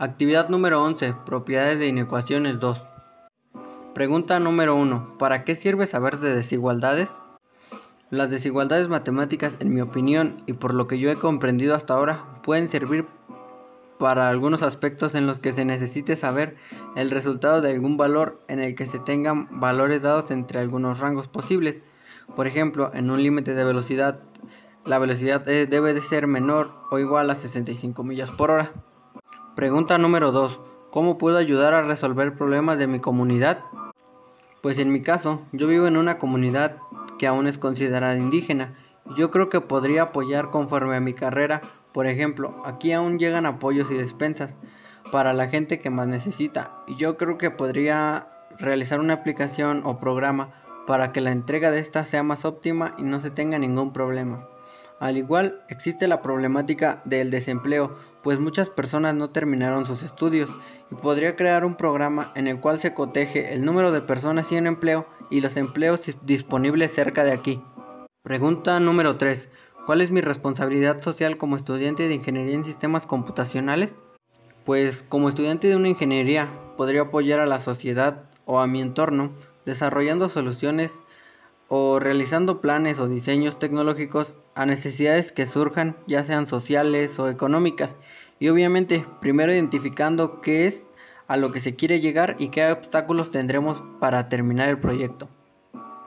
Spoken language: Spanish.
Actividad número 11. Propiedades de inecuaciones 2. Pregunta número 1. ¿Para qué sirve saber de desigualdades? Las desigualdades matemáticas, en mi opinión y por lo que yo he comprendido hasta ahora, pueden servir para algunos aspectos en los que se necesite saber el resultado de algún valor en el que se tengan valores dados entre algunos rangos posibles. Por ejemplo, en un límite de velocidad, la velocidad debe de ser menor o igual a 65 millas por hora. Pregunta número 2. ¿Cómo puedo ayudar a resolver problemas de mi comunidad? Pues en mi caso, yo vivo en una comunidad que aún es considerada indígena. Yo creo que podría apoyar conforme a mi carrera. Por ejemplo, aquí aún llegan apoyos y despensas para la gente que más necesita. Y yo creo que podría realizar una aplicación o programa para que la entrega de esta sea más óptima y no se tenga ningún problema. Al igual, existe la problemática del desempleo, pues muchas personas no terminaron sus estudios y podría crear un programa en el cual se coteje el número de personas sin empleo y los empleos disponibles cerca de aquí. Pregunta número 3. ¿Cuál es mi responsabilidad social como estudiante de ingeniería en sistemas computacionales? Pues como estudiante de una ingeniería podría apoyar a la sociedad o a mi entorno desarrollando soluciones o realizando planes o diseños tecnológicos a necesidades que surjan, ya sean sociales o económicas, y obviamente primero identificando qué es a lo que se quiere llegar y qué obstáculos tendremos para terminar el proyecto.